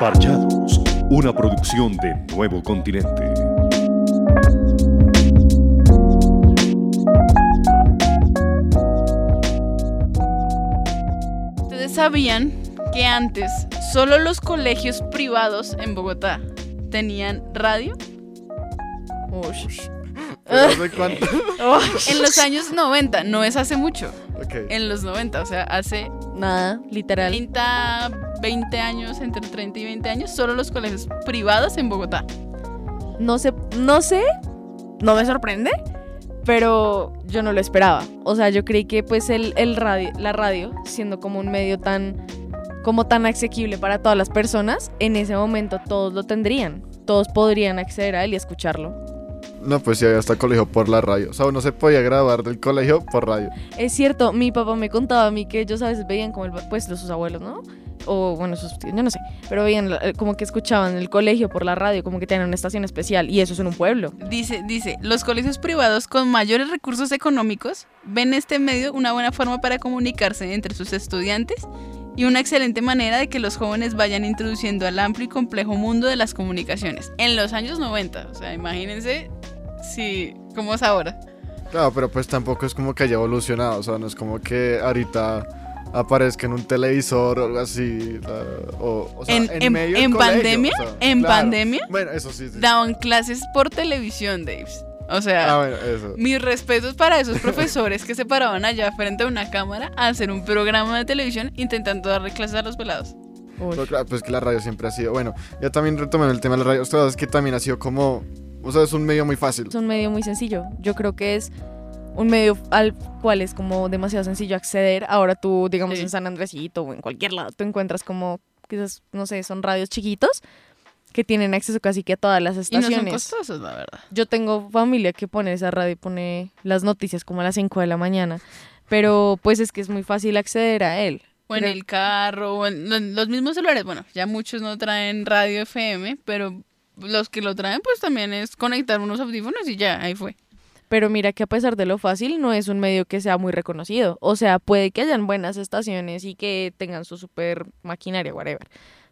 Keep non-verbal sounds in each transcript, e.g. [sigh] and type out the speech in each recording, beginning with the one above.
Parchados, una producción de Nuevo Continente. ¿Ustedes sabían que antes solo los colegios privados en Bogotá tenían radio? Ush. ¿Pero [laughs] hace cuánto? En los años 90, no es hace mucho. Ok. En los 90, o sea, hace Nada, literal. 30, 20 años, entre 30 y 20 años, solo los colegios privados en Bogotá. No sé, no sé, no me sorprende, pero yo no lo esperaba. O sea, yo creí que pues el, el radio, la radio, siendo como un medio tan, como tan asequible para todas las personas, en ese momento todos lo tendrían. Todos podrían acceder a él y escucharlo. No, pues sí, hasta colegio por la radio. O sea, uno se podía graduar del colegio por radio. Es cierto, mi papá me contaba a mí que ellos a veces veían como el, pues sus abuelos, ¿no? O bueno, sus tíos, yo no sé, pero veían como que escuchaban el colegio por la radio, como que tenían una estación especial y eso es en un pueblo. Dice, dice, los colegios privados con mayores recursos económicos ven este medio una buena forma para comunicarse entre sus estudiantes y una excelente manera de que los jóvenes vayan introduciendo al amplio y complejo mundo de las comunicaciones. En los años 90, o sea, imagínense si, cómo es ahora. Claro, pero pues tampoco es como que haya evolucionado. O sea, no es como que ahorita aparezca en un televisor o algo así. o, o sea, En- en- medio del en colegio, pandemia, o sea, en claro. pandemia, Bueno, eso sí. sí. Daban clases por televisión, Dave. O sea, Ah, bueno, eso. Mis respetos para esos profesores que se paraban allá frente a una cámara a hacer un programa de televisión intentando darle clases a los pelados. Pero claro, pues que la radio siempre ha sido. Bueno, ya también retomando el tema de la radio. Es que también ha sido como. O sea, es un medio muy fácil. Es un medio muy sencillo. Yo creo que es un medio al cual es como demasiado sencillo acceder. Ahora tú, digamos, Sí. en San Andresito o en cualquier lado, tú encuentras como, quizás, no sé, son radios chiquitos que tienen acceso casi que a todas las Y no estaciones. son costosos, la verdad. Yo tengo familia que pone esa radio y pone las noticias como a las 5 de la mañana. Pero pues es que es muy fácil acceder a él. O en el carro, o en lo- los mismos celulares. Bueno, ya muchos no traen radio FM, pero los que lo traen, pues también es conectar unos audífonos y ya, ahí fue. Pero mira que a pesar de lo fácil, no es un medio que sea muy reconocido. O sea, puede que hayan buenas estaciones y que tengan su super maquinaria, whatever.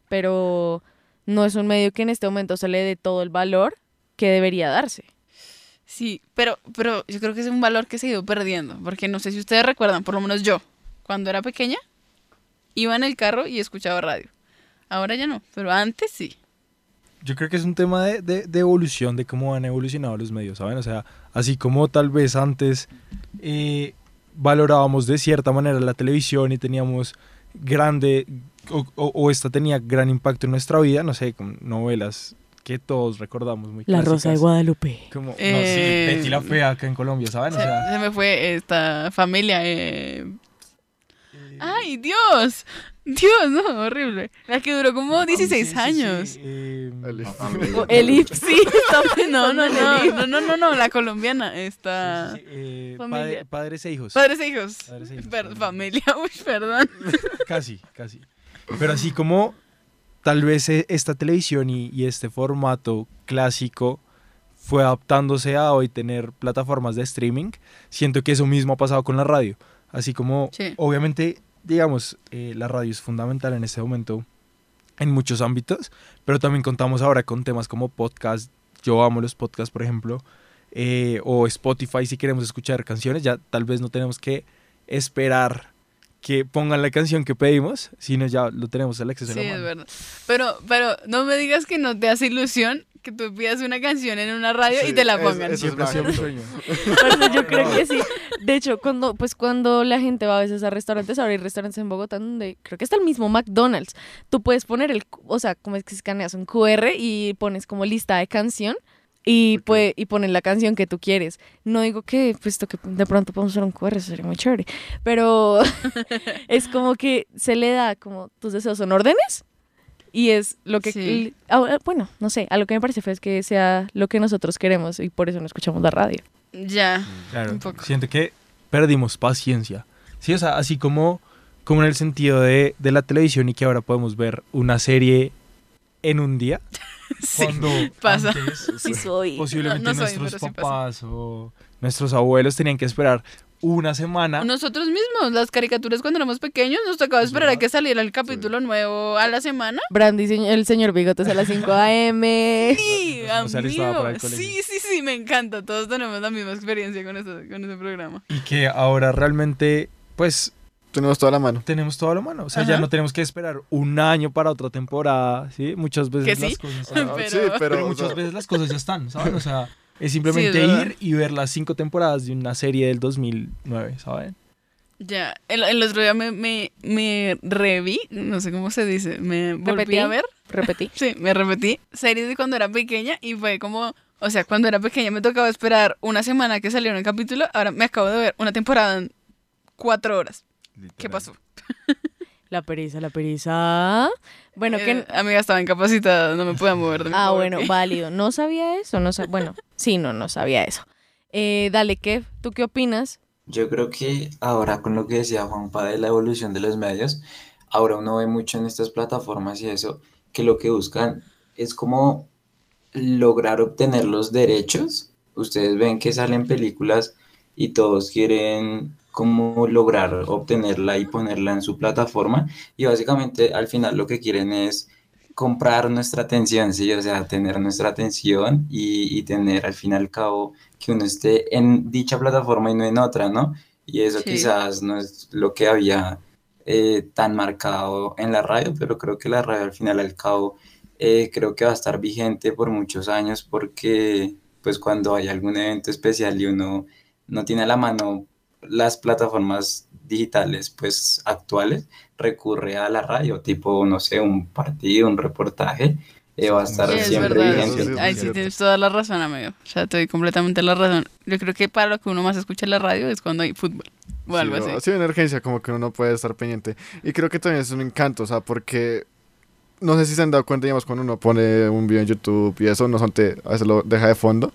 Pero no es un medio que en este momento se le dé todo el valor que debería darse. Sí, pero, pero yo creo que es un valor que se ha ido perdiendo, porque no sé si ustedes recuerdan, por lo menos yo, cuando era pequeña, iba en el carro y escuchaba radio. Ahora ya no, pero antes sí. Yo creo que es un tema de, de- de evolución, de cómo han evolucionado los medios, ¿saben? O sea, así como tal vez antes eh, valorábamos de cierta manera la televisión y teníamos grande, o, o- o esta tenía gran impacto en nuestra vida, no sé, con novelas que todos recordamos muy clásicas. Guadalupe. Como, Eh, no, sí, Betty la Fea acá en Colombia, ¿saben? O Se, sea, se me fue esta familia. eh. ¡Ay, Dios! Dios, no, horrible. La que duró como 16 sí, sí, años. sí, eh, El- Elif, [laughs] sí. [laughs] No, no, no, no, no, no, no, la colombiana. Esta. sí, sí, eh, padre- padres e hijos. Padres e hijos. Padres e hijos, Per- familia, [laughs] uy, perdón. Casi, casi. Pero así como tal vez e- esta televisión y, y este formato clásico fue adaptándose a hoy tener plataformas de streaming, siento que eso mismo ha pasado con la radio. Así como, Sí. obviamente, digamos, eh, la radio es fundamental en este momento en muchos ámbitos, pero también contamos ahora con temas como podcast. Yo amo los podcasts, por ejemplo, eh, o Spotify si queremos escuchar canciones, ya tal vez no tenemos que esperar que pongan la canción que pedimos, sino ya lo tenemos al acceso Sí, en la es mano. verdad. Pero, pero no me digas que no te hace ilusión que tú pidas una canción en una radio y te la eso- pongan. eso es sueño. Parce, yo creo que sí. De hecho, cuando, pues cuando la gente va a veces a restaurantes, ahora hay restaurantes en Bogotá donde creo que está el mismo McDonald's. Tú puedes poner el, o sea, como es que escaneas un QR y pones como lista de canción y, Ok. puede, y pones la canción que tú quieres. No digo que, pues, esto que de pronto podemos usar un QR, eso sería muy chévere. Pero [laughs] es como que se le da como tus deseos son órdenes y es lo que, Sí. ah, bueno, no sé, a lo que me parece feo es que sea lo que nosotros queremos y por eso no escuchamos la radio. Ya. Claro, Un poco. siento que perdimos paciencia. Sí, o sea, así como, como en el sentido de, de la televisión y que ahora podemos ver una serie en un día. [laughs] Sí, cuando pasa. antes, Sí soy. posiblemente No- no soy, nuestros sí papás o nuestros abuelos tenían que esperar una semana. Nosotros mismos, las caricaturas cuando éramos pequeños, nos tocaba esperar a que saliera el capítulo nuevo a la semana. Brandy, el señor Bigotes a las 5 [laughs] a.m. Sí, amigo. Sí, sí, sí, me encanta. Todos tenemos la misma experiencia con, eso- con ese programa. Y que ahora realmente, pues, Tenemos toda la mano. tenemos todo a la mano. O sea, Ajá. ya no tenemos que esperar un año para otra temporada, ¿sí? Muchas veces Que sí, las cosas... [laughs] Pero- sí, pero, Pero o muchas sea, veces las cosas ya están, ¿saben? O sea, es simplemente Sí, es ir y ver las cinco temporadas de una serie del 2009, ¿saben? Ya, el, el otro día me, me, me reví, no sé cómo se dice, me volví ¿Repetí? a ver. Repetí. [laughs] Sí, me repetí series de cuando era pequeña y fue como, o sea, cuando era pequeña me tocaba esperar una semana que saliera un capítulo, ahora me acabo de ver una temporada en cuatro horas. ¿Qué pasó? La pereza, la pereza. Bueno, Eh, que... amiga estaba incapacitada, no me podía mover de mi Ah, pobre bueno, válido. No sabía eso, no sab- Bueno, sí, no, no sabía eso. Eh, dale, Kev, ¿tú qué opinas? Yo creo que ahora con lo que decía Juanpa de la evolución de los medios, ahora uno ve mucho en estas plataformas y eso, que lo que buscan es como lograr obtener los derechos. Ustedes ven que salen películas y todos quieren como lograr obtenerla y ponerla en su plataforma y básicamente al final lo que quieren es comprar nuestra atención, sí, o sea, tener nuestra atención y, y tener al fin y al cabo que uno esté en dicha plataforma y no en otra, ¿no? Y eso Sí. quizás no es lo que había eh, tan marcado en la radio, pero creo que la radio al final al cabo eh, creo que va a estar vigente por muchos años porque pues cuando hay algún evento especial y uno no tiene a la mano las plataformas digitales pues actuales, recurre a la radio, tipo, no sé, un partido, un reportaje, eh, va a estar Sí, es siempre verdad. vigente. Sí, Ahí es sí cierto. tienes toda la razón, amigo. O sea, te doy completamente la razón. Yo creo que para lo que uno más escucha en la radio es cuando hay fútbol o algo sí, así. sí, en urgencia, como que uno no puede estar pendiente. Y creo que también es un encanto, o sea, porque no sé si se han dado cuenta, digamos, cuando uno pone un video en YouTube y eso, no son te, a veces lo deja de fondo.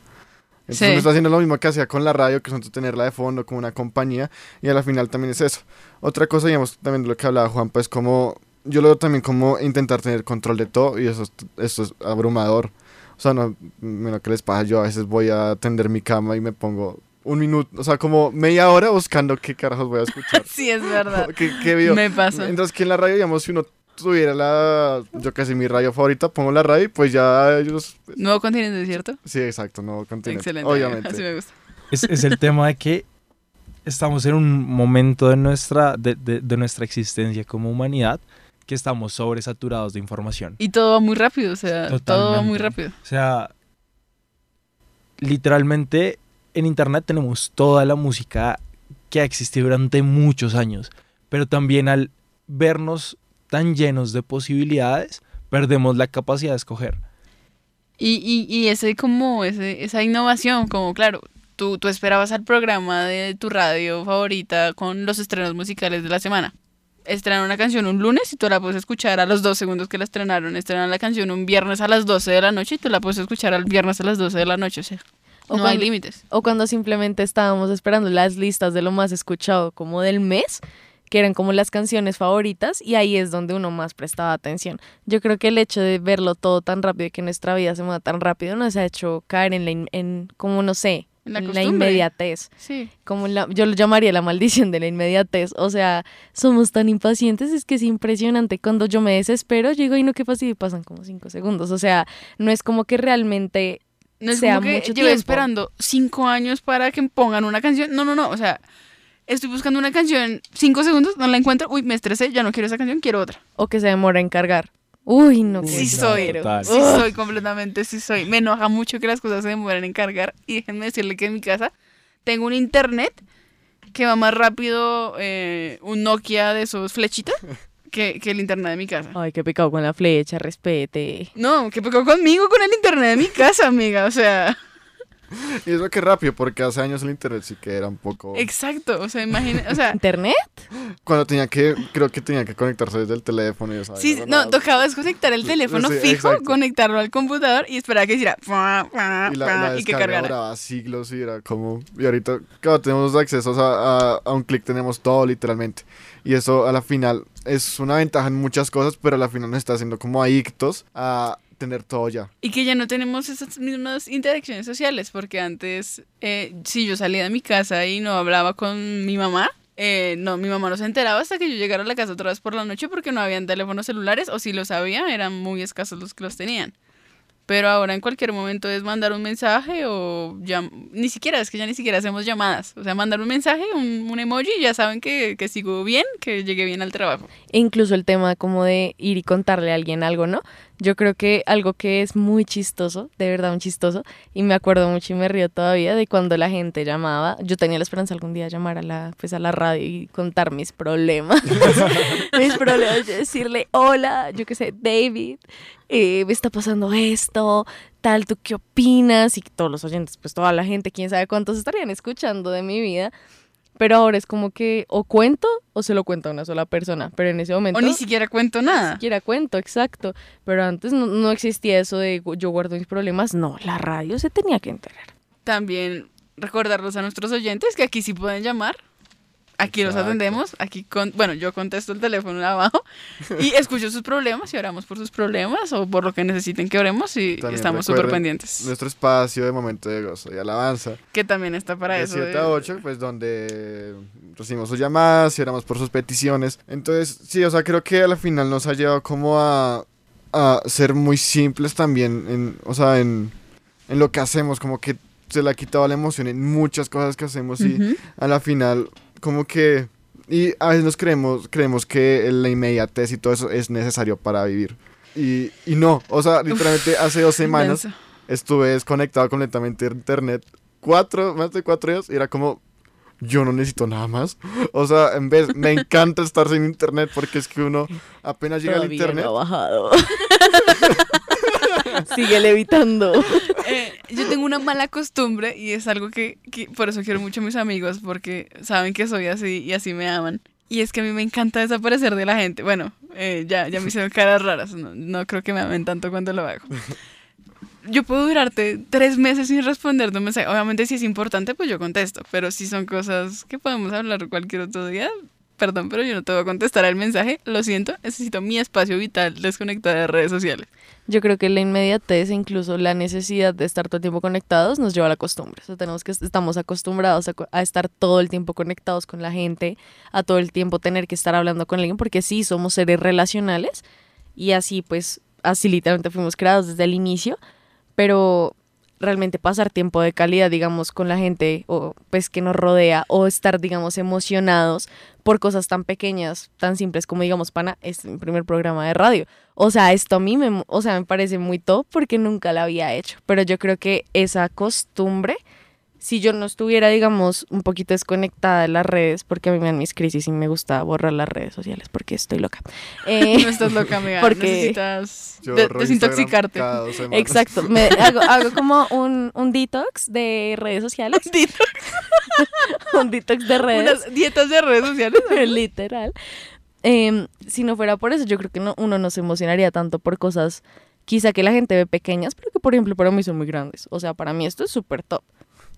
Entonces Sí. uno está haciendo lo mismo que hacía con la radio, que son tenerla de fondo como una compañía, y a la final también es eso. Otra cosa, digamos, también de lo que hablaba Juan, pues como, yo lo veo también como intentar tener control de todo, y eso es, eso es abrumador. O sea, no, bueno, ¿qué les pasa? Yo a veces voy a tender mi cama y me pongo un minuto, o sea, como media hora buscando qué carajos voy a escuchar. [laughs] Sí, es verdad. [laughs] ¿Qué, qué video? Me pasa. Entonces, que en la radio, digamos, si uno tuviera la, yo que sé, mi radio favorita, pongo la radio y pues ya ellos, Nuevo continente, ¿cierto? sí, exacto, no continente, Excelente. obviamente. Así me gusta. Es, es el tema de que estamos en un momento de nuestra, de, de- de nuestra existencia como humanidad que estamos sobresaturados de información. Y todo va muy rápido, o sea, todo va muy rápido. O sea, literalmente en internet tenemos toda la música que ha existido durante muchos años, pero también al vernos tan llenos de posibilidades, perdemos la capacidad de escoger. Y, y, y ese como, ese, esa innovación, como claro, tú, tú esperabas al programa de tu radio favorita con los estrenos musicales de la semana. Estrenan una canción un lunes y tú la puedes escuchar a los dos segundos que la estrenaron. Estrenan la canción un viernes a las 12 de la noche y tú la puedes escuchar al viernes a las 12 de la noche. O sea, O no hay cuando- límites. O cuando simplemente estábamos esperando las listas de lo más escuchado como del mes, que eran como las canciones favoritas, y ahí es donde uno más prestaba atención. Yo creo que el hecho de verlo todo tan rápido y que nuestra vida se mueva tan rápido nos ha hecho caer en la, en, como no sé, En la en la costumbre. inmediatez. Sí. Como la, yo lo llamaría la maldición de la inmediatez. O sea, somos tan impacientes, es que es impresionante. Cuando yo me desespero, yo digo, y no, qué pasa y pasan como cinco segundos. O sea, no es como que realmente No es sea como que mucho tiempo. esperando cinco años para que pongan una canción. No, no, no. O sea, estoy buscando una canción cinco segundos, no la encuentro. Uy, me estresé, ya no quiero esa canción, quiero otra. o que se demora en cargar. Uy, no, qué Sí Uy, soy. total. Sí soy completamente, sí soy. Me enoja mucho que las cosas se demoren en cargar. Y déjenme decirle que en mi casa tengo un internet que va más rápido, eh, un Nokia de esos flechitas, [laughs] que, que el internet de mi casa. Ay, qué pecado con la flecha, respete. No, ¿qué pecó conmigo con el internet de mi casa, amiga? O sea, Y eso que rápido, porque hace años el internet sí que era un poco... Exacto, o sea, imagina, o sea, ¿Internet? Cuando tenía que, creo que tenía que conectarse desde el teléfono y eso. sí, no, tocaba desconectar el teléfono Sí, fijo, exacto. conectarlo al computador y esperar que hiciera Y la, la y que cargara. duraba siglos y era como... Y ahorita, claro, tenemos accesos a, a, a un clic, tenemos todo literalmente. Y eso a la final es una ventaja en muchas cosas, pero a la final nos está haciendo como adictos a tener todo ya. Y que ya no tenemos esas mismas interacciones sociales, porque antes, eh, si yo salía de mi casa y no hablaba con mi mamá, eh, no, mi mamá no se enteraba hasta que yo llegara a la casa otra vez por la noche porque no habían teléfonos celulares, o si los había, eran muy escasos los que los tenían. Pero ahora en cualquier momento es mandar un mensaje o llam- ni siquiera, es que ya ni siquiera hacemos llamadas. O sea, mandar un mensaje, un, un emoji y ya saben que, que sigo bien, que llegué bien al trabajo. E incluso el tema como de ir y contarle a alguien algo, ¿no? Yo creo que algo que es muy chistoso, de verdad un chistoso, y me acuerdo mucho y me río todavía de cuando la gente llamaba, yo tenía la esperanza algún día llamar a la, pues a la radio y contar mis problemas, [laughs] mis problemas, de decirle, hola, yo qué sé, David, eh, me está pasando esto, tal, ¿tú qué opinas? Y todos los oyentes, pues toda la gente, quién sabe cuántos estarían escuchando de mi vida, pero ahora es como que o cuento o se lo cuento a una sola persona, pero en ese momento O ni siquiera cuento ni nada. siquiera cuento, exacto. Pero antes no, no existía eso de yo guardo mis problemas. No, la radio se tenía que enterar. También recordarlos a nuestros oyentes que aquí sí pueden llamar. Aquí los Exacto. atendemos, aquí con, bueno, yo contesto el teléfono abajo [laughs] y escucho sus problemas y oramos por sus problemas o por lo que necesiten que oremos y También estamos súper pendientes. Nuestro espacio de momento de gozo y alabanza. Que también está para de eso. 7 de- a 8, pues donde recibimos sus llamadas y oramos por sus peticiones. Entonces, sí, o sea, creo que a la final nos ha llevado como a, a ser muy simples también, en, o sea, en, en lo que hacemos, como que se le ha quitado la emoción en muchas cosas que hacemos y a la final como que... Y a veces nos creemos, creemos que la inmediatez y todo eso es necesario para vivir. Y, y no, o sea, literalmente hace dos semanas Denso. estuve desconectado completamente de internet cuatro, más de cuatro días y era como, yo no necesito nada más. O sea, en vez, me encanta estar sin internet porque es que uno apenas llega al Todavía internet. no ha bajado. [laughs] Sigue levitando. [laughs] Eh, yo tengo una mala costumbre y es algo que, por eso quiero mucho a mis amigos porque saben que soy así y así me aman. Y es que a mí me encanta desaparecer de la gente. Bueno, eh, ya, ya me hicieron caras raras. No, creo que me amen tanto cuando lo hago. Yo puedo durarte tres meses sin responder un mensaje. Obviamente, si es importante, pues yo contesto. Pero si son cosas que podemos hablar cualquier otro día, perdón, pero yo no te voy a contestar el mensaje. Lo siento, necesito mi espacio vital desconectado de redes sociales. Yo creo que la inmediatez e incluso la necesidad de estar todo el tiempo conectados nos lleva a la costumbre. O sea, tenemos que estamos acostumbrados a, a estar todo el tiempo conectados con la gente, a todo el tiempo tener que estar hablando con alguien, porque sí somos seres relacionales y así pues así literalmente fuimos creados desde el inicio, pero realmente pasar tiempo de calidad, digamos, con la gente o pues que nos rodea o estar, digamos, emocionados por cosas tan pequeñas, tan simples como, digamos, pana, es mi primer programa de radio. O sea, esto a mí me, o sea, me parece muy top porque nunca la había hecho, pero yo creo que esa costumbre, si yo no estuviera, digamos, un poquito desconectada de las redes, porque a mí me dan mis crisis y me gusta borrar las redes sociales porque estoy loca. [laughs] Eh, No estás loca, amiga. Porque- Necesitas de- desintoxicarte. Exacto, me [laughs] hago, hago como un, un detox de redes sociales, [laughs] un detox de redes, Unas dietas de redes sociales. literal. Em, si no fuera por eso, yo creo que no, uno no se emocionaría tanto por cosas quizá que la gente ve pequeñas, pero que por ejemplo para mí son muy grandes. O sea, para mí esto es súper top.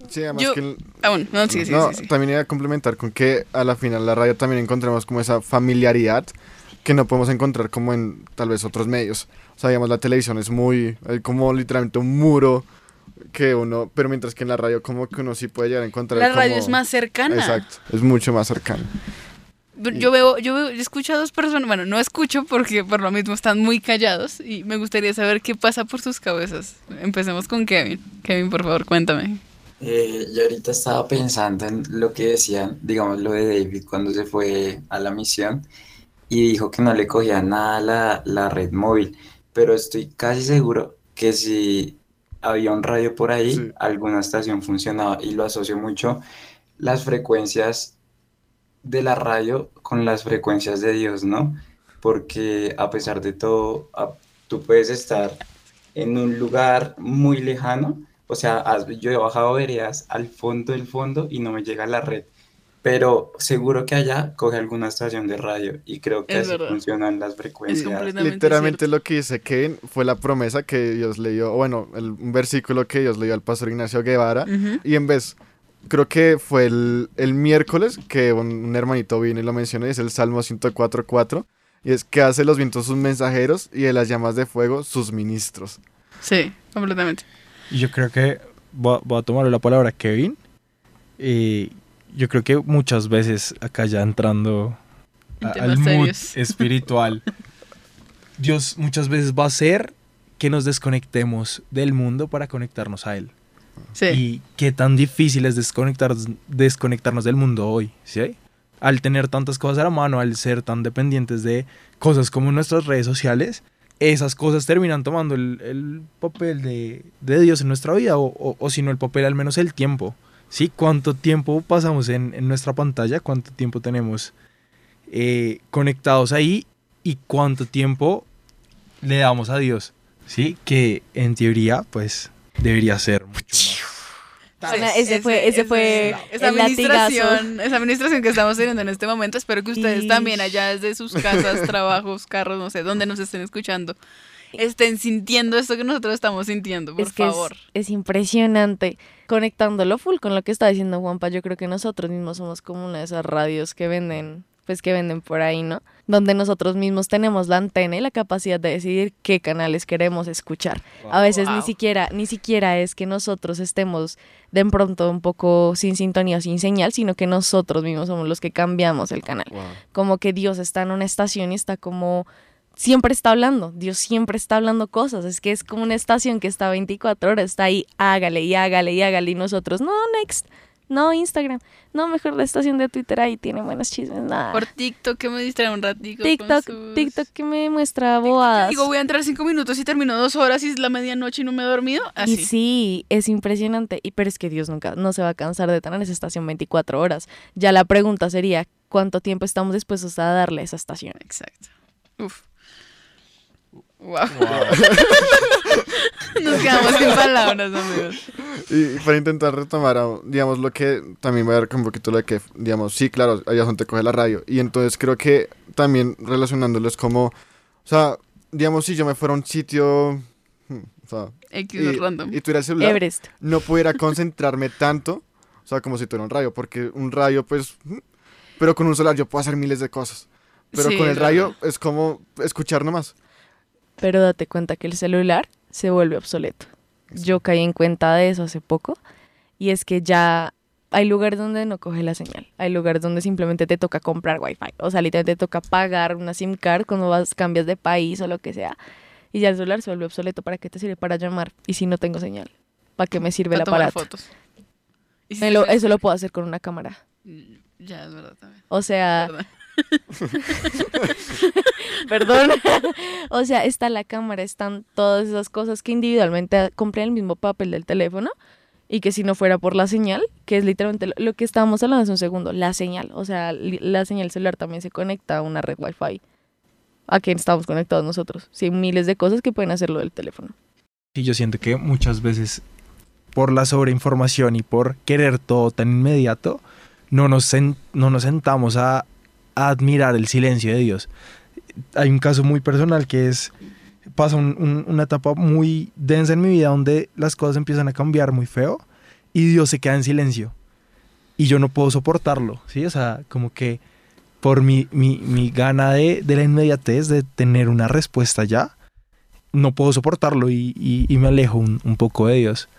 Sí, además Yo- que el- Ah, no, sí, sí, no, sí, sí. también iba a complementar con que a la final la radio también encontramos como esa familiaridad que no podemos encontrar como en tal vez otros medios. O sea, digamos, la televisión es muy, hay como literalmente un muro que uno, pero mientras que en la radio como que uno sí puede llegar a encontrar La radio como- es más cercana. Exacto, es mucho más cercano. Yo veo, yo veo, yo escucho a dos personas, bueno, no escucho porque por lo mismo están muy callados y me gustaría saber qué pasa por sus cabezas. Empecemos con Kevin. Kevin, por favor, cuéntame. Eh, yo ahorita estaba pensando en lo que decían, digamos, lo de David cuando se fue a la misión y dijo que no le cogía nada la, la red móvil, pero estoy casi seguro que si había un radio por ahí, Sí. alguna estación funcionaba y lo asocio mucho las frecuencias de la radio con las frecuencias de Dios, ¿no? Porque a pesar de todo, tú puedes estar en un lugar muy lejano, O sea, yo he bajado veredas al fondo del fondo y no me llega la red. Pero seguro que allá coge alguna estación de radio y creo que Es así verdad. funcionan las frecuencias. Literalmente cierto. lo que dice Kevin fue la promesa que Dios le dio, bueno, el, un versículo que Dios le dio al pastor Ignacio Guevara. Ujú. Y en vez, creo que fue el, el miércoles que un, un hermanito vino y lo mencionó, y es el Salmo 104.4. Y es que hace los vientos sus mensajeros y de las llamas de fuego sus ministros. Sí, completamente. Yo creo que voy a, tomar la palabra Kevin. Y yo creo que muchas veces acá ya entrando a- al mood [laughs] espiritual, Dios muchas veces va a hacer que nos desconectemos del mundo para conectarnos a Él. Sí. Y qué tan difícil es desconectar, desconectarnos del mundo hoy, ¿sí? Al tener tantas cosas a la mano, al ser tan dependientes de cosas como nuestras redes sociales, esas cosas terminan tomando el, el papel de, de Dios en nuestra vida, o, o, si no el papel, al menos el tiempo. ¿Sí? ¿Cuánto tiempo pasamos en, en nuestra pantalla? ¿Cuánto tiempo tenemos eh, conectados ahí? ¿Y cuánto tiempo le damos a Dios? ¿Sí? Que en teoría, pues, debería ser mucho ese fue- ese fue esa el latigazo. administración, esa administración que estamos teniendo en este momento. Espero que ustedes Ish. también allá desde sus casas, [laughs] trabajos, carros, no sé, donde nos estén escuchando, estén sintiendo esto que nosotros estamos sintiendo, por es que es- favor. Es, impresionante. Conectándolo full con lo que está diciendo Juanpa, yo creo que nosotros mismos somos como una de esas radios que venden, pues que venden por ahí, ¿no? Donde nosotros mismos tenemos la antena y la capacidad de decidir qué canales queremos escuchar. A veces ni siquiera, ni siquiera es que nosotros estemos de pronto un poco sin sintonía o sin señal, sino que nosotros mismos somos los que cambiamos el canal. Como que Dios está en una estación y está como siempre está hablando, Dios siempre está hablando cosas, es que es como una estación que está 24 horas, está ahí, hágale y hágale y hágale y nosotros, no, next, no, Instagram, no, mejor la estación de Twitter ahí tiene buenos chismes, nada. Por TikTok que me distrae un ratico. con TikTok, sus- TikTok que me muestra bobadas. Digo, voy a entrar cinco minutos y termino dos horas y es la medianoche y no me he dormido. Y Así. sí, es impresionante. Y pero es que Dios nunca no se va a cansar de tener esa estación 24 horas. Ya la pregunta sería, ¿cuánto tiempo estamos dispuestos a darle a esa estación? Exacto. Uf. Wow. [laughs] [laughs] Nos quedamos sin palabras, amigos. Y para intentar retomar, digamos, lo que también voy a dar un poquito lo de que, digamos, sí, claro, allá donde coge la radio. Y entonces creo que también relacionándolo es como, o sea, digamos, si yo me fuera a un sitio, hmm, o sea, X y, random. y tuviera el celular, Everest. no pudiera concentrarme tanto, o sea, como si tuviera un radio, porque un radio, pues, hmm, pero con un celular yo puedo hacer miles de cosas. Pero Sí, con el radio es como escuchar nomás. Pero date cuenta que el celular se vuelve obsoleto. Yo caí en cuenta de eso hace poco. Y es que ya hay lugares donde no coge la señal. Hay lugares donde simplemente te toca comprar wifi. O sea, literalmente te toca pagar una SIM card cuando vas, cambias de país o lo que sea. Y ya el celular se vuelve obsoleto. ¿Para qué te sirve? Para llamar. Y si no tengo señal, ¿para qué me sirve el aparato? fotos. Y si lo- eso lo puedo hacer con una cámara. Ya, es verdad también. O sea, Verdad. [laughs] Perdón. [laughs] o sea, está la cámara, están todas esas cosas que individualmente cumplen el mismo papel del teléfono y que si no fuera por la señal, que es literalmente lo, que estábamos hablando hace un segundo, la señal. O sea, la señal celular también se conecta a una red Wi-Fi. ¿A qué estamos conectados nosotros? Sí, miles de cosas que pueden hacerlo del teléfono. Y yo siento que muchas veces por la sobreinformación y por querer todo tan inmediato, no nos, no nos sentamos a, a admirar el silencio de Dios. Hay un caso muy personal que es, pasa un- un- una etapa muy densa en mi vida donde las cosas empiezan a cambiar muy feo y Dios se queda en silencio. Y yo no puedo soportarlo, ¿sí? O sea, como que por mi, mi, mi gana de, de la inmediatez, de tener una respuesta ya, no puedo soportarlo y, y- y me alejo un, un poco de Dios.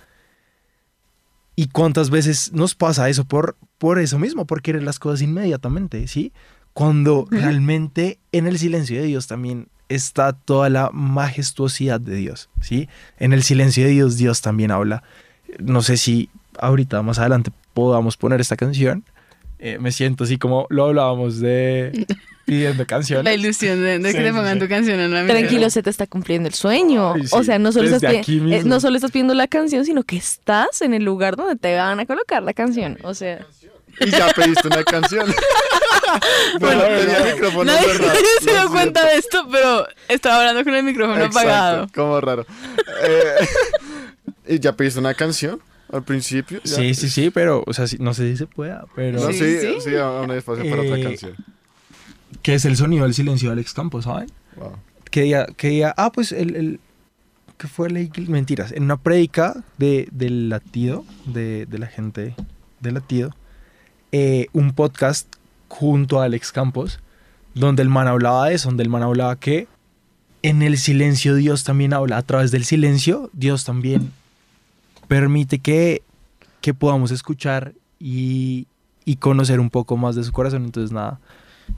¿Y cuántas veces nos pasa eso por, por eso mismo, por querer las cosas inmediatamente, ¿sí? Cuando realmente en el silencio de Dios también está toda la majestuosidad de Dios, ¿sí? En el silencio de Dios Dios también habla. No sé si ahorita más adelante podamos poner esta canción. Eh, me siento así como lo hablábamos de [laughs] pidiendo canciones. La ilusión de, de que Sí, te sí, pongan sí. tu canción en la mente. Tranquilo, se te está cumpliendo el sueño. Ay, O sí, sea, no solo, estás desde eh, no solo estás pidiendo la canción, sino que estás en el lugar donde te van a colocar la canción. O sea, Y ya pediste una canción. [laughs] bueno, tenía el micrófono Nadie, cerrado, [laughs] nadie se dio cuenta de esto, pero estaba hablando con el micrófono Exacto, apagado. Como raro. Eh, [laughs] ¿Y ya pediste una canción al principio? ¿Ya? Sí, sí, sí, pero, o sea, no sé si se pueda, pero... No, Sí, sí, sí. sí, espacio para otra Eh, canción. Que es el sonido del silencio de Alex Campos, ¿saben? Wow. que día, que día, ah, pues el, el que fue la mentiras, en una prédica de, del latido, de, de la gente del latido, eh, un podcast junto a Alex Campos, donde el man hablaba de eso, donde el man hablaba que en el silencio Dios también habla, a través del silencio Dios también permite que, que podamos escuchar y, y conocer un poco más de su corazón, entonces nada.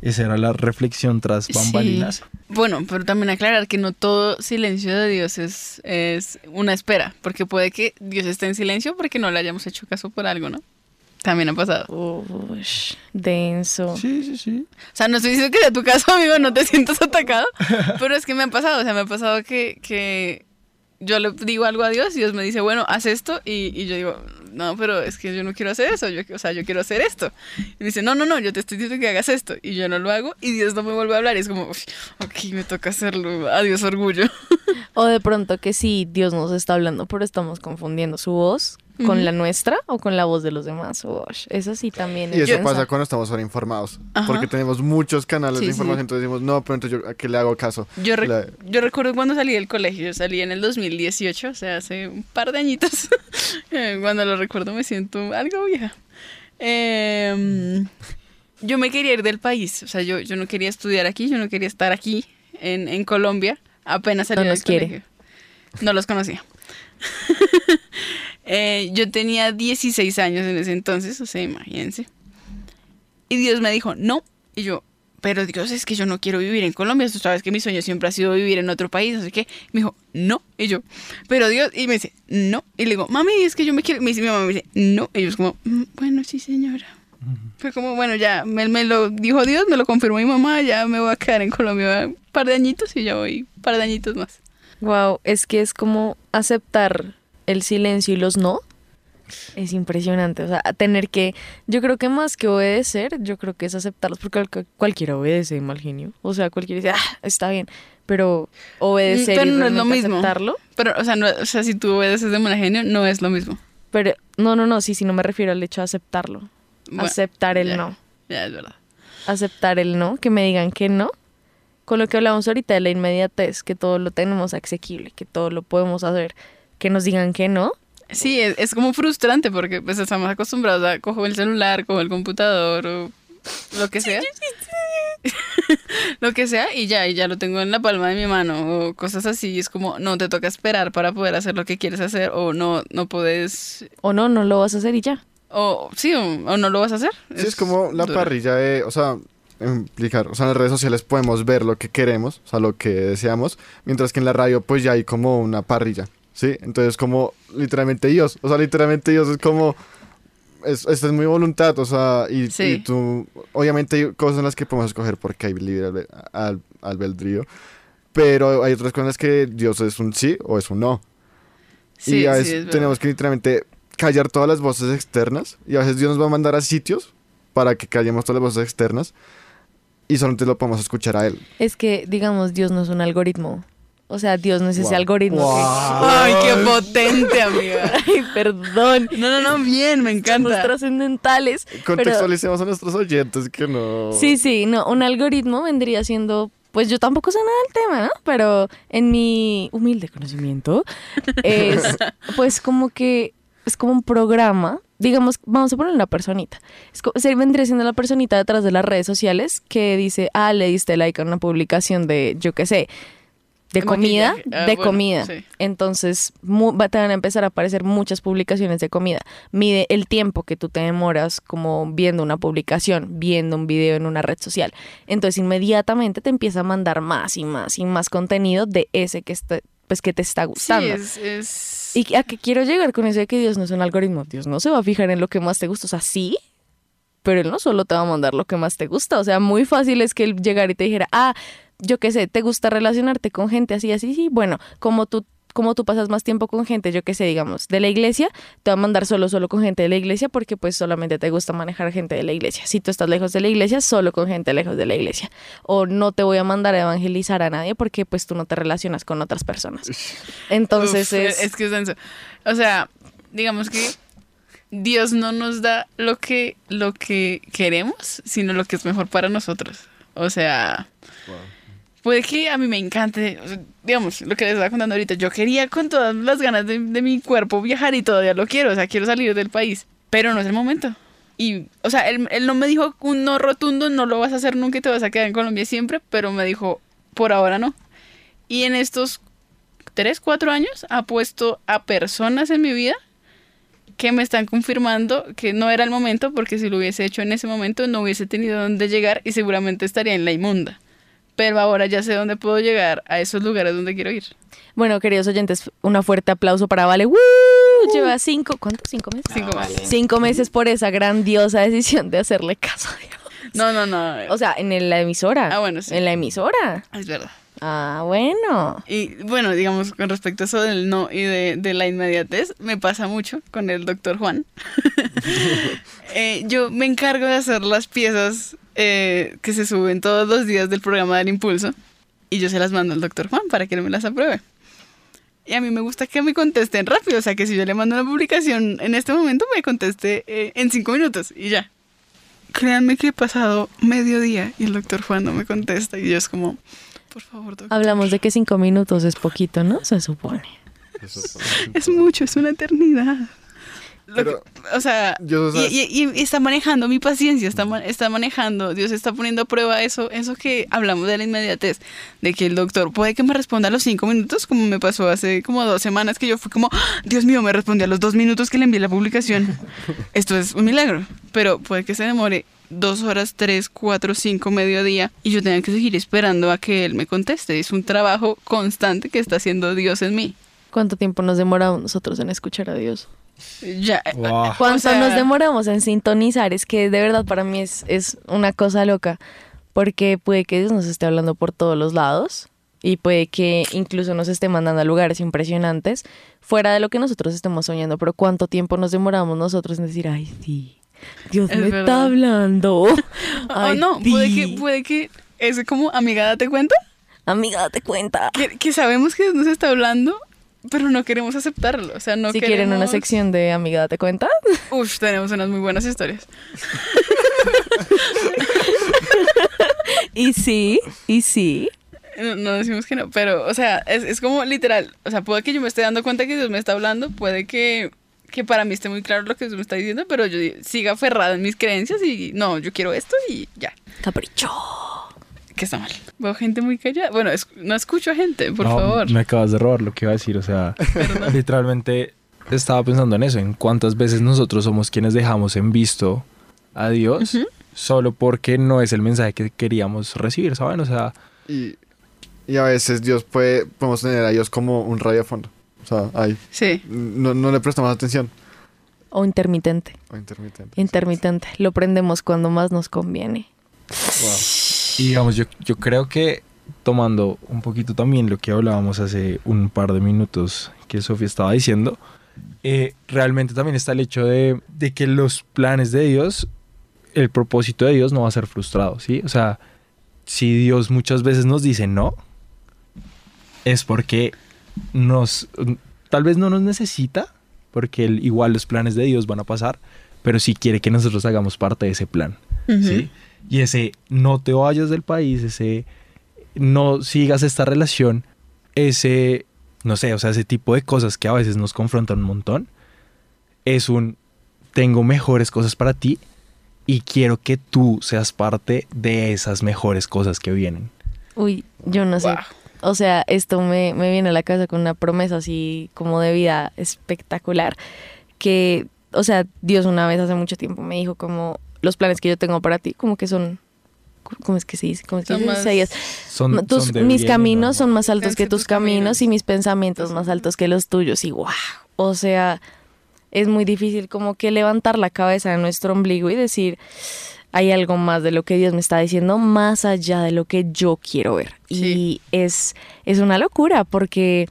Esa era la reflexión tras Sí. bambalinas. Bueno, pero también aclarar que no todo silencio de Dios es, es una espera, porque puede que Dios esté en silencio porque no le hayamos hecho caso por algo, ¿no? También ha pasado. Ush, denso. Sí, sí, sí. O sea, no estoy diciendo que sea tu caso, amigo, no te sientas atacado, [laughs] pero es que me ha pasado, o sea, me ha pasado que, que yo le digo algo a Dios y Dios me dice, bueno, haz esto, y, y yo digo, no, pero es que yo no quiero hacer eso, yo, o sea, yo quiero hacer esto. Y me dice, no, no, no, yo te estoy diciendo que hagas esto, y yo no lo hago, y Dios no me vuelve a hablar, y es como, "Uf, ok, me toca hacerlo, adiós orgullo. O de pronto que sí, Dios nos está hablando, pero estamos confundiendo su voz con Ujú. la nuestra o con la voz de los demás. Ush, eso sí también Y es eso pasa cuando estamos sobreinformados. Ajá. Porque tenemos muchos canales Sí, de sí. información, entonces decimos, no, pero entonces yo a qué le hago caso. Yo, re- La- yo recuerdo cuando salí del colegio, yo salí en el 2018, o sea, hace un par de añitos. [laughs] Eh, cuando lo recuerdo me siento algo vieja. Em, yo me quería ir del país, o sea, yo, yo no quería estudiar aquí, yo no quería estar aquí en, en Colombia, apenas salí No del nos quiere. colegio. No los conocía. [laughs] Eh, yo tenía 16 años en ese entonces, o sea, imagínense. Y Dios me dijo, no. Y yo, pero Dios, es que yo no quiero vivir en Colombia. Tú sabes que mi sueño siempre ha sido vivir en otro país, sé qué. Me dijo, no. Y yo, pero Dios, y me dice, no. Y le digo, mami, es que yo me quiero. Me dice, mi mamá me dice, no. Y yo es como, "Mm, bueno, sí, señora. Fue como, bueno, ya, me, me lo dijo Dios, me lo confirmó mi mamá, ya me voy a quedar en Colombia un par de añitos y ya voy un par de añitos más. Wow, es que es como aceptar el silencio y los no. Es impresionante, o sea, tener que, yo creo que más que obedecer, yo creo que es aceptarlos, porque cual- cualquiera obedece, mal genio. O sea, cualquiera dice, ah, está bien, pero obedecer Pero y no es lo mismo. aceptarlo. Pero, o sea, no, o sea, si tú obedeces de mala genio, no es lo mismo. Pero, no, no, no, sí, sí, no me refiero al hecho de aceptarlo. Bueno, aceptar el ya. no. Ya, es verdad. aceptar el no, que me digan que no. Con lo que hablamos ahorita de la inmediatez, que todo lo tenemos asequible, que todo lo podemos hacer, que nos digan que no. Sí, es, es como frustrante porque pues estamos acostumbrados a coger el celular, coger el computador o lo que sea. [laughs] lo que sea y ya, y ya lo tengo en la palma de mi mano o cosas así. y Es como, no, te toca esperar para poder hacer lo que quieres hacer o no, no puedes, O no, no lo vas a hacer y ya. o sí, o, o no lo vas a hacer. Sí, es como la duro. parrilla de, o sea, implicar, o sea, en las redes sociales podemos ver lo que queremos, o sea, lo que deseamos, mientras que en la radio pues ya hay como una parrilla, ¿sí? Entonces como literalmente Dios, o sea, literalmente Dios es como, es, esta es muy voluntad, o sea, y, Sí. y tú, obviamente hay cosas en las que podemos escoger porque hay libre al- albedrío, pero hay otras cosas que Dios es un sí o es un no. Sí, y a sí, veces es verdad. tenemos que literalmente callar todas las voces externas. Y a veces Dios nos va a mandar a sitios para que callemos todas las voces externas. Y solamente lo podemos escuchar a Él. Es que, digamos, Dios no es un algoritmo. O sea, Dios no es ese Wow. algoritmo. Wow. Ay, qué potente, amiga. [laughs] Ay, perdón. No, no, no, bien, me Somos encanta. trascendentales. Contextualicemos a nuestros oyentes que no. Sí, sí, no, un algoritmo vendría siendo, pues yo tampoco sé nada del tema, ¿no? Pero en mi humilde conocimiento [laughs] es, pues como que es como un programa, digamos, vamos a poner una personita. Es se vendría siendo la personita detrás de las redes sociales que dice, ah, le diste like a una publicación de, yo qué sé, de comida. Ah, de bueno, comida. sí. Entonces mu- va- te van a empezar a aparecer muchas publicaciones de comida. Mide el tiempo que tú te demoras como viendo una publicación, viendo un video en una red social. Entonces inmediatamente te empieza a mandar más y más y más contenido de ese que está, pues que te está Sí, gustando. es, es... ¿Y a qué quiero llegar con eso de que Dios no es un algoritmo? Dios no se va a fijar en lo que más te gusta. O sea, sí, pero Él no solo te va a mandar lo que más te gusta. O sea, muy fácil es que Él llegara y te dijera, ah, yo qué sé, ¿te gusta relacionarte con gente así, así? Sí, bueno, como tú como tú pasas más tiempo con gente, yo que sé, digamos, de la iglesia, te va a mandar solo, solo con gente de la iglesia porque pues solamente te gusta manejar gente de la iglesia. Si tú estás lejos de la iglesia, solo con gente lejos de la iglesia. O no te voy a mandar a evangelizar a nadie porque pues tú no te relacionas con otras personas. Entonces Uf, es... es que es denso. O sea, digamos que Dios no nos da lo que, lo que queremos, sino lo que es mejor para nosotros. O sea, puede que a mí me encante, o sea, digamos, lo que les estaba contando ahorita, yo quería con todas las ganas de, de mi cuerpo viajar y todavía lo quiero, o sea, quiero salir del país, pero no es el momento. Y, o sea, él, él no me dijo un no rotundo, no lo vas a hacer nunca y te vas a quedar en Colombia siempre, pero me dijo, por ahora no. Y en estos tres, cuatro años ha puesto a personas en mi vida que me están confirmando que no era el momento, porque si lo hubiese hecho en ese momento no hubiese tenido dónde llegar y seguramente estaría en la inmunda. Pero ahora ya sé dónde puedo llegar, a esos lugares donde quiero ir. Bueno, queridos oyentes, un fuerte aplauso para Vale. ¡Woo! Lleva cinco, ¿cuántos? ¿Cinco meses? Cinco Ah, meses. vale. Cinco meses por esa grandiosa decisión de hacerle caso a Dios. No, no, no. O sea, en la emisora. Ah, bueno, sí. En la emisora. es verdad. Ah, bueno. Y bueno, digamos, con respecto a eso del no y de, de la inmediatez, me pasa mucho con el doctor Juan. [laughs] Eh, yo me encargo de hacer las piezas eh, que se suben todos los días del programa del Impulso y yo se las mando al doctor Juan para que él me las apruebe. Y a mí me gusta que me contesten rápido, o sea, que si yo le mando una publicación en este momento, me conteste eh, en cinco minutos y ya. Créanme que he pasado medio día y el doctor Juan no me contesta y yo es como, por favor, doctor. Hablamos de que cinco minutos es poquito, ¿no? Se supone. Es mucho, es una eternidad. Pero- que- o sea, sea, y, y- y está manejando mi paciencia, está manejando, Dios está poniendo a prueba eso, eso que hablamos de la inmediatez, de que el doctor puede que me responda a los cinco minutos, como me pasó hace como dos semanas que yo fui como, "Ah, Dios mío, me respondió a los dos minutos que le envié la publicación. [laughs] Esto es un milagro, pero puede que se demore dos horas, tres, cuatro, cinco, mediodía, y yo tenga que seguir esperando a que él me conteste. Es un trabajo constante que está haciendo Dios en mí. ¿Cuánto tiempo nos demoramos nosotros en escuchar a Dios? Ya, Wow. ¿Cuánto O sea- nos demoramos en sintonizar? Es que de verdad para mí es, es una cosa loca. Porque puede que Dios nos esté hablando por todos los lados. Y puede que incluso nos esté mandando a lugares impresionantes. Fuera de lo que nosotros estemos soñando. Pero ¿cuánto tiempo nos demoramos nosotros en decir, ay, sí, Dios Es me verdad. está hablando? [laughs] O [laughs] Ay, no, puede sí. que, puede que es como, amiga, date cuenta Amiga, date cuenta. que, que sabemos que Dios nos está hablando, pero no queremos aceptarlo. O sea, no si quieren una queremos- sección de amiga, date cuenta. Uf, tenemos unas muy buenas historias. [laughs] Y sí, y sí. No, no decimos que no, pero, o sea, es, es como literal. O sea, puede que yo me esté dando cuenta que Dios me está hablando, puede que, que para mí esté muy claro lo que Dios me está diciendo, pero yo siga aferrada en mis creencias y no, yo quiero esto y ya. Capricho. Que está mal. Veo gente muy callada. Bueno, es- no escucho a gente, por No, favor. Me acabas de robar lo que iba a decir. O sea, [laughs] literalmente estaba pensando en eso, en cuántas veces nosotros somos quienes dejamos en visto a Dios solo porque no es el mensaje que queríamos recibir, ¿saben? O sea, y, y a veces Dios puede, podemos tener a Dios como un radio de fondo. O sea, ahí. Sí. No, no le prestamos atención. O intermitente. O intermitente. Intermitente. Lo prendemos cuando más nos conviene. Y digamos, yo, yo creo que tomando un poquito también lo que hablábamos hace un par de minutos que Sofía estaba diciendo, eh, realmente también está el hecho de, de que los planes de Dios, el propósito de Dios no va a ser frustrado, ¿sí? O sea, si Dios muchas veces nos dice no, es porque nos, tal vez no nos necesita, porque él- igual los planes de Dios van a pasar, pero sí quiere que nosotros hagamos parte de ese plan, ¿sí? Y ese no te vayas del país, ese no sigas esta relación, ese, no sé, o sea, ese tipo de cosas que a veces nos confrontan un montón, es un, tengo mejores cosas para ti y quiero que tú seas parte de esas mejores cosas que vienen. Uy, yo no sé. Wow. O sea, esto me, me viene a la casa con una promesa así como de vida espectacular. Que, o sea, Dios una vez hace mucho tiempo me dijo como los planes que yo tengo para ti, como que son... ¿Cómo es que se dice? ¿Cómo es que Son se dice? Son, tus- son de mis bien caminos no- son más altos que que tus tus caminos caminos. y mis pensamientos más altos que los tuyos. Y wow. O sea, es muy difícil como que levantar la cabeza de nuestro ombligo y decir, hay algo más de lo que Dios me está diciendo, más allá de lo que yo quiero ver. Sí. Y es, es una locura porque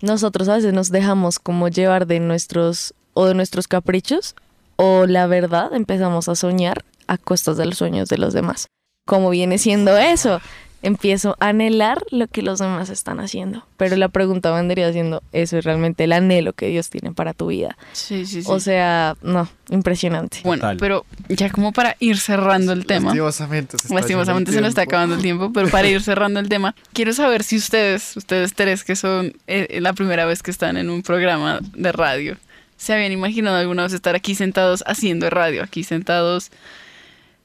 nosotros a veces nos dejamos como llevar de nuestros o de nuestros caprichos o la verdad empezamos a soñar a costas de los sueños de los demás. ¿Cómo viene siendo eso? Empiezo a anhelar lo que los demás están haciendo. Pero la pregunta vendría siendo, ¿eso es realmente el anhelo que Dios tiene para tu vida? Sí, sí, sí. O sea, no, impresionante. bueno, Total. pero ya como para ir cerrando el tema. Lastimosamente se Lastimosamente se nos está acabando el tiempo, pero para ir cerrando el tema, quiero saber si ustedes, ustedes tres que son eh, la primera vez que están en un programa de radio, se habían imaginado alguna vez estar aquí sentados haciendo radio, aquí sentados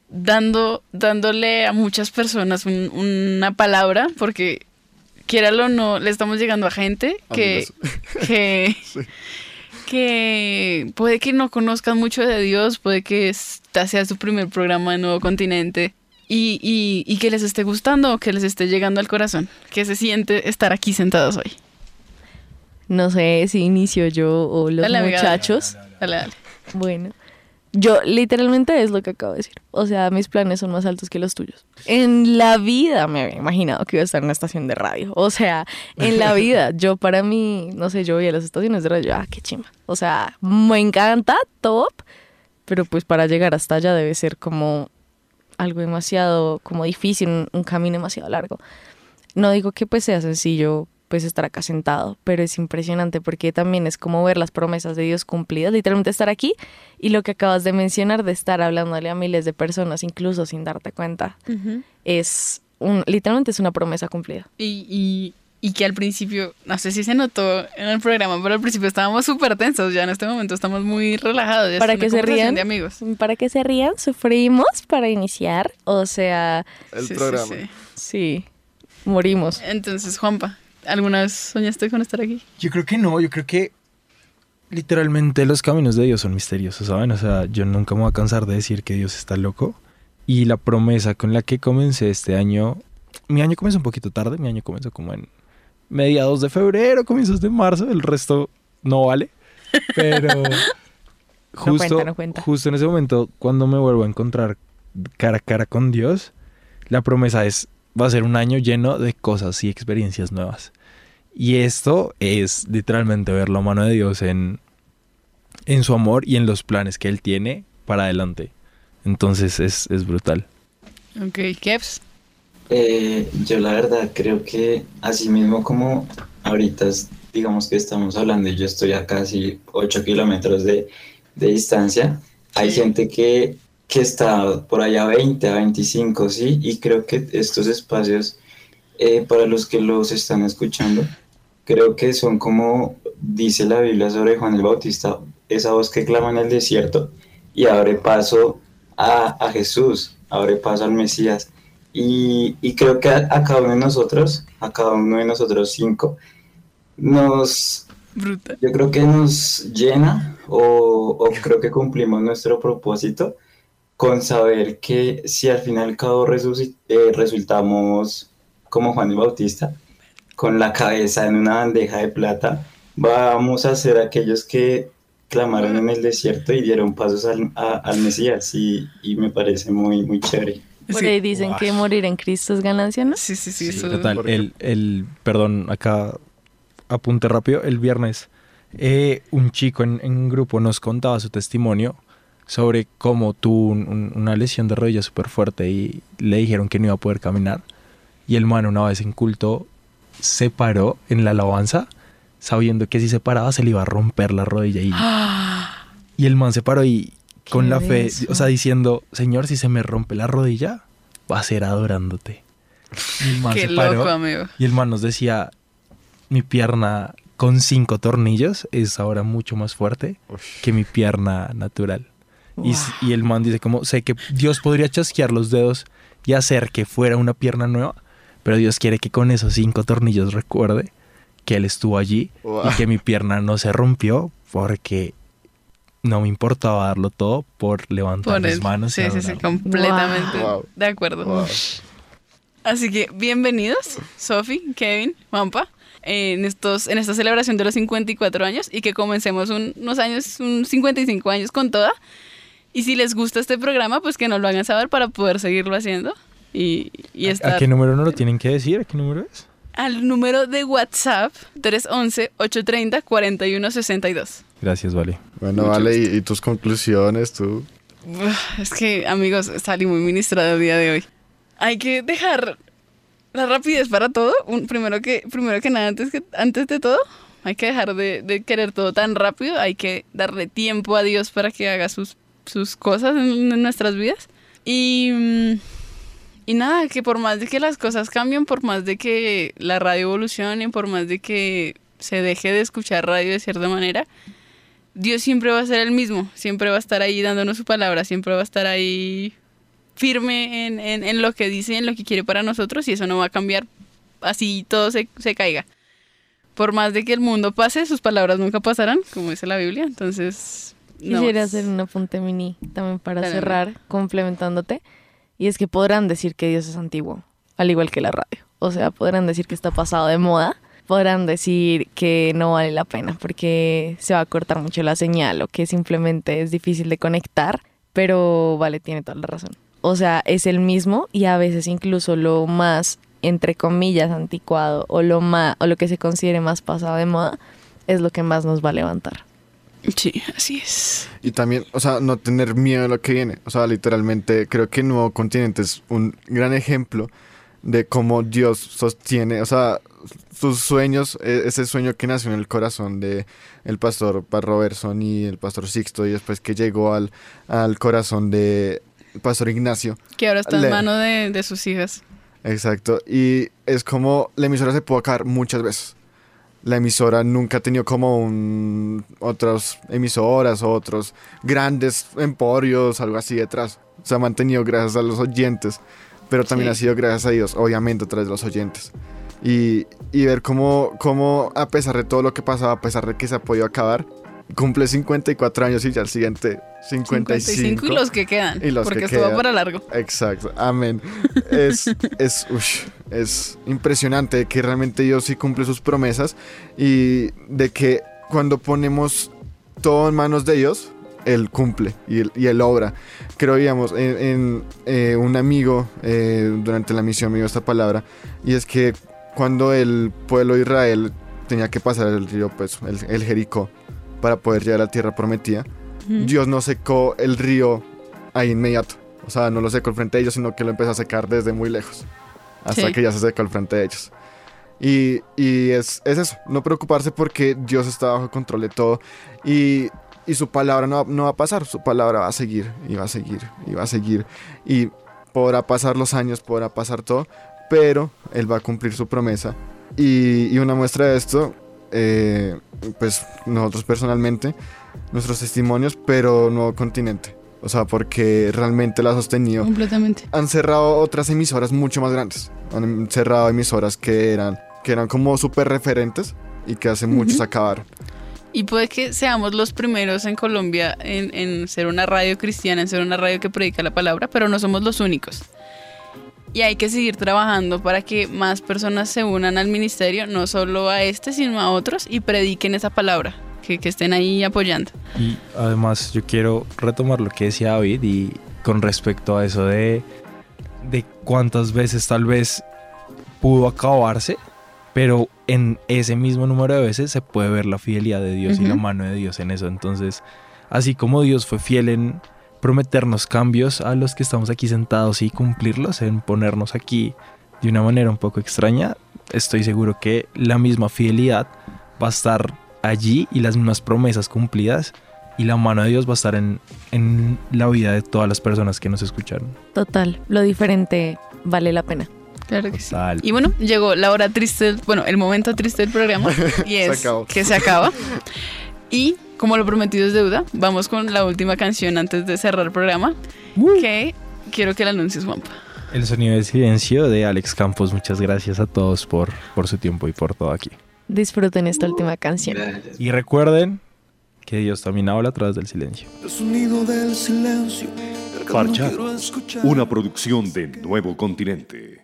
dando, dándole a muchas personas un- una palabra, porque quiéralo o no, le estamos llegando a gente que, [laughs] que, [laughs] que puede que no conozcan mucho de Dios, puede que esta sea su primer programa de Nuevo Continente y, y, y que les esté gustando o que les esté llegando al corazón, que se siente estar aquí sentados hoy. No sé si inicio yo o los Dale, muchachos. Dale, dale. Bueno, yo literalmente es lo que acabo de decir. O sea, mis planes son más altos que los tuyos. En la vida me había imaginado que iba a estar en una estación de radio. O sea, en la vida, [laughs] yo para mí, no sé, yo veía las estaciones de radio, ah, qué chima. O sea, me encanta, top, pero pues para llegar hasta allá debe ser como algo demasiado, como difícil, un, un camino demasiado largo. No digo que pues sea sencillo pues estar acá sentado, pero es impresionante porque también es como ver las promesas de Dios cumplidas, literalmente estar aquí y lo que acabas de mencionar de estar hablándole a miles de personas incluso sin darte cuenta, es un, literalmente es una promesa cumplida. Y, y, y que al principio, no sé si se notó en el programa, pero al principio estábamos súper tensos, ya en este momento estamos muy relajados. ya Para una que se rían. de amigos. Para que se rían, sufrimos para iniciar, o sea, El Sí, sí, programa. sí. sí, morimos. Entonces, Juanpa, ¿alguna vez soñaste con estar aquí? Yo creo que no, yo creo que literalmente los caminos de Dios son misteriosos, ¿saben? O sea, yo nunca me voy a cansar de decir que Dios está loco. Y la promesa con la que comencé este año, mi año comenzó un poquito tarde, mi año comenzó como en mediados de febrero, comienzos de marzo, el resto no vale. Pero [laughs] justo, cuenta, no cuenta. justo en ese momento, cuando me vuelvo a encontrar cara a cara con Dios, la promesa es, va a ser un año lleno de cosas y experiencias nuevas. Y esto es literalmente ver la mano de Dios en, en su amor y en los planes que Él tiene para adelante. Entonces es, es brutal. Ok, Kevs. Eh, yo la verdad creo que así mismo como ahorita es- digamos que estamos hablando y yo estoy a casi 8 kilómetros de, de distancia, hay Sí. gente que, que está por allá a 20, a 25, sí, y creo que estos espacios eh, para los que los están escuchando, creo que son como dice la Biblia sobre Juan el Bautista, esa voz que clama en el desierto y abre paso a, a Jesús, abre paso al Mesías. Y, y creo que a, a cada uno de nosotros, a cada uno de nosotros cinco, nos, Brutal. yo creo que nos llena o, o creo que cumplimos nuestro propósito con saber que si al fin y al cabo eh, resultamos como Juan el Bautista, con la cabeza en una bandeja de plata, vamos a ser aquellos que clamaron en el desierto y dieron pasos al, a- al Mesías y, y me parece muy, muy chévere. Por Sí. ahí dicen que morir en Cristo es ganancia, ¿no? Sí, sí, sí. Sí, eso- total. porque- El, el, perdón, acá apunte rápido. El viernes, eh, un chico en, en un grupo nos contaba su testimonio sobre cómo tuvo un- un- una lesión de rodilla súper fuerte y le dijeron que no iba a poder caminar. Y el man, una vez en culto, se paró en la alabanza, sabiendo que si se paraba se le iba a romper la rodilla. Y, Ah, [gasps] y el man se paró y con la fe, denso. o sea, diciendo, Señor, si se me rompe la rodilla, va a ser adorándote. Y el man qué se paró loco, amigo. y el man nos decía, mi pierna con cinco tornillos es ahora mucho más fuerte que mi pierna natural. Y, el man dice como, sé que Dios podría chasquear los dedos y hacer que fuera una pierna nueva, pero Dios quiere que con esos cinco tornillos recuerde que Él estuvo allí Wow. y que mi pierna no se rompió porque no me importaba darlo todo por levantar Por mis manos. y Sí, sí, sí, completamente Wow. de acuerdo. Wow. Así que bienvenidos, Sofi, Kevin, Juanpa, en, estos, en esta celebración de los 54 años y que comencemos un- unos años, un 55 años con toda. Y si les gusta este programa, pues que nos lo hagan saber para poder seguirlo haciendo y, y ¿A- estar... ¿A qué número no lo tienen que decir? ¿A qué número es? al número de WhatsApp 311-830-4162. Gracias, Vale. Bueno, vale, y, y tus conclusiones, tú. Es que, amigos, salí muy ministrada el día de hoy. Hay que dejar la rapidez para todo. Un- primero, que, primero que nada, antes, que, antes de todo, hay que dejar de, de querer todo tan rápido. Hay que darle tiempo a Dios para que haga sus, sus cosas en, nuestras vidas. Y, mm, y nada, que por más de que las cosas cambien, por más de que la radio evolucione, por más de que se deje de escuchar radio de cierta manera, Dios siempre va a ser el mismo, siempre va a estar ahí dándonos su palabra, siempre va a estar ahí firme en, en- en lo que dice, en lo que quiere para nosotros y eso no va a cambiar así todo se, se caiga. Por más de que el mundo pase, sus palabras nunca pasarán, como dice la Biblia, entonces... no Quisiera más. hacer un apunte mini también para Dale, cerrar, complementándote. Y es que podrán decir que Dios es antiguo, al igual que la radio. O sea, podrán decir que está pasado de moda, podrán decir que no vale la pena porque se va a cortar mucho la señal o que simplemente es difícil de conectar, pero vale, tiene toda la razón. O sea, es el mismo y a veces incluso lo más, entre comillas, anticuado o lo, más, o lo que se considere más pasado de moda es lo que más nos va a levantar. Sí, así es. Y también, o sea, no tener miedo a lo que viene. O sea, literalmente creo que Nuevo Continente es un gran ejemplo de cómo Dios sostiene, o sea, sus sueños, e- ese sueño que nació en el corazón de el pastor Pat Robertson y el pastor Sixto y después que llegó al, al corazón de el pastor Ignacio. Que ahora está en mano de, de sus hijas. Exacto. Y es como la emisora se pudo acabar muchas veces. La emisora nunca ha tenido como un, otras emisoras o otros grandes emporios, algo así detrás. Se ha mantenido gracias a los oyentes, pero también Sí. ha sido gracias a Dios, obviamente, a través de los oyentes. Y, y ver cómo, cómo, a pesar de todo lo que pasaba, a pesar de que se ha podido acabar, cumple 54 años y ya el siguiente 55. y los que quedan. Y los porque que esto va para largo. Exacto, amén. Es, [laughs] es, ush, es impresionante que realmente Dios sí cumple sus promesas y de que cuando ponemos todo en manos de Dios, Él cumple y Él, y él obra. Creo, digamos, en, en, eh, un amigo eh, durante la misión me dio esta palabra y es que cuando el pueblo de Israel tenía que pasar el río, pues, el, el Jericó, para poder llegar a la tierra prometida. Dios no secó el río ahí inmediato. O sea, no lo secó al frente de ellos, sino que lo empezó a secar desde muy lejos. Hasta Sí. que ya se secó al frente de ellos. Y, y es, es eso, no preocuparse porque Dios está bajo control de todo. Y, y su palabra no, va- no va a pasar, su palabra va a seguir, y va a seguir, y va a seguir. Y podrá pasar los años, podrá pasar todo, pero Él va a cumplir su promesa. Y, y una muestra de esto, eh, pues nosotros personalmente, nuestros testimonios, pero Nuevo Continente. O sea, porque realmente la ha sostenido. Completamente. Han cerrado otras emisoras mucho más grandes. Han cerrado emisoras que eran, que eran como súper referentes y que hace mucho Ujú. se acabaron. Y puede que seamos los primeros en Colombia en, en ser una radio cristiana, en ser una radio que predica la palabra, pero no somos los únicos. Y hay que seguir trabajando para que más personas se unan al ministerio, no solo a este, sino a otros, y prediquen esa palabra, que, que estén ahí apoyando. Y además yo quiero retomar lo que decía David y con respecto a eso de, de cuántas veces tal vez pudo acabarse, pero en ese mismo número de veces se puede ver la fidelidad de Dios y la mano de Dios en eso. Entonces, así como Dios fue fiel en prometernos cambios a los que estamos aquí sentados y cumplirlos, en ponernos aquí de una manera un poco extraña, estoy seguro que la misma fidelidad va a estar allí y las mismas promesas cumplidas y la mano de Dios va a estar en, en la vida de todas las personas que nos escucharon. Total, lo diferente vale la pena. Claro que sí. Total. Y bueno, llegó la hora triste, bueno, el momento triste del programa, [laughs] y es que se acaba. Y [laughs] como lo prometido es deuda, vamos con la última canción antes de cerrar el programa, que quiero que la anuncies, Juanpa. El sonido de silencio de Alex Campos. Muchas gracias a todos por, por su tiempo y por todo aquí. Disfruten esta última canción. Gracias. Y recuerden que Dios también habla a través del silencio. El sonido del silencio. escuchar. una producción de Nuevo Continente.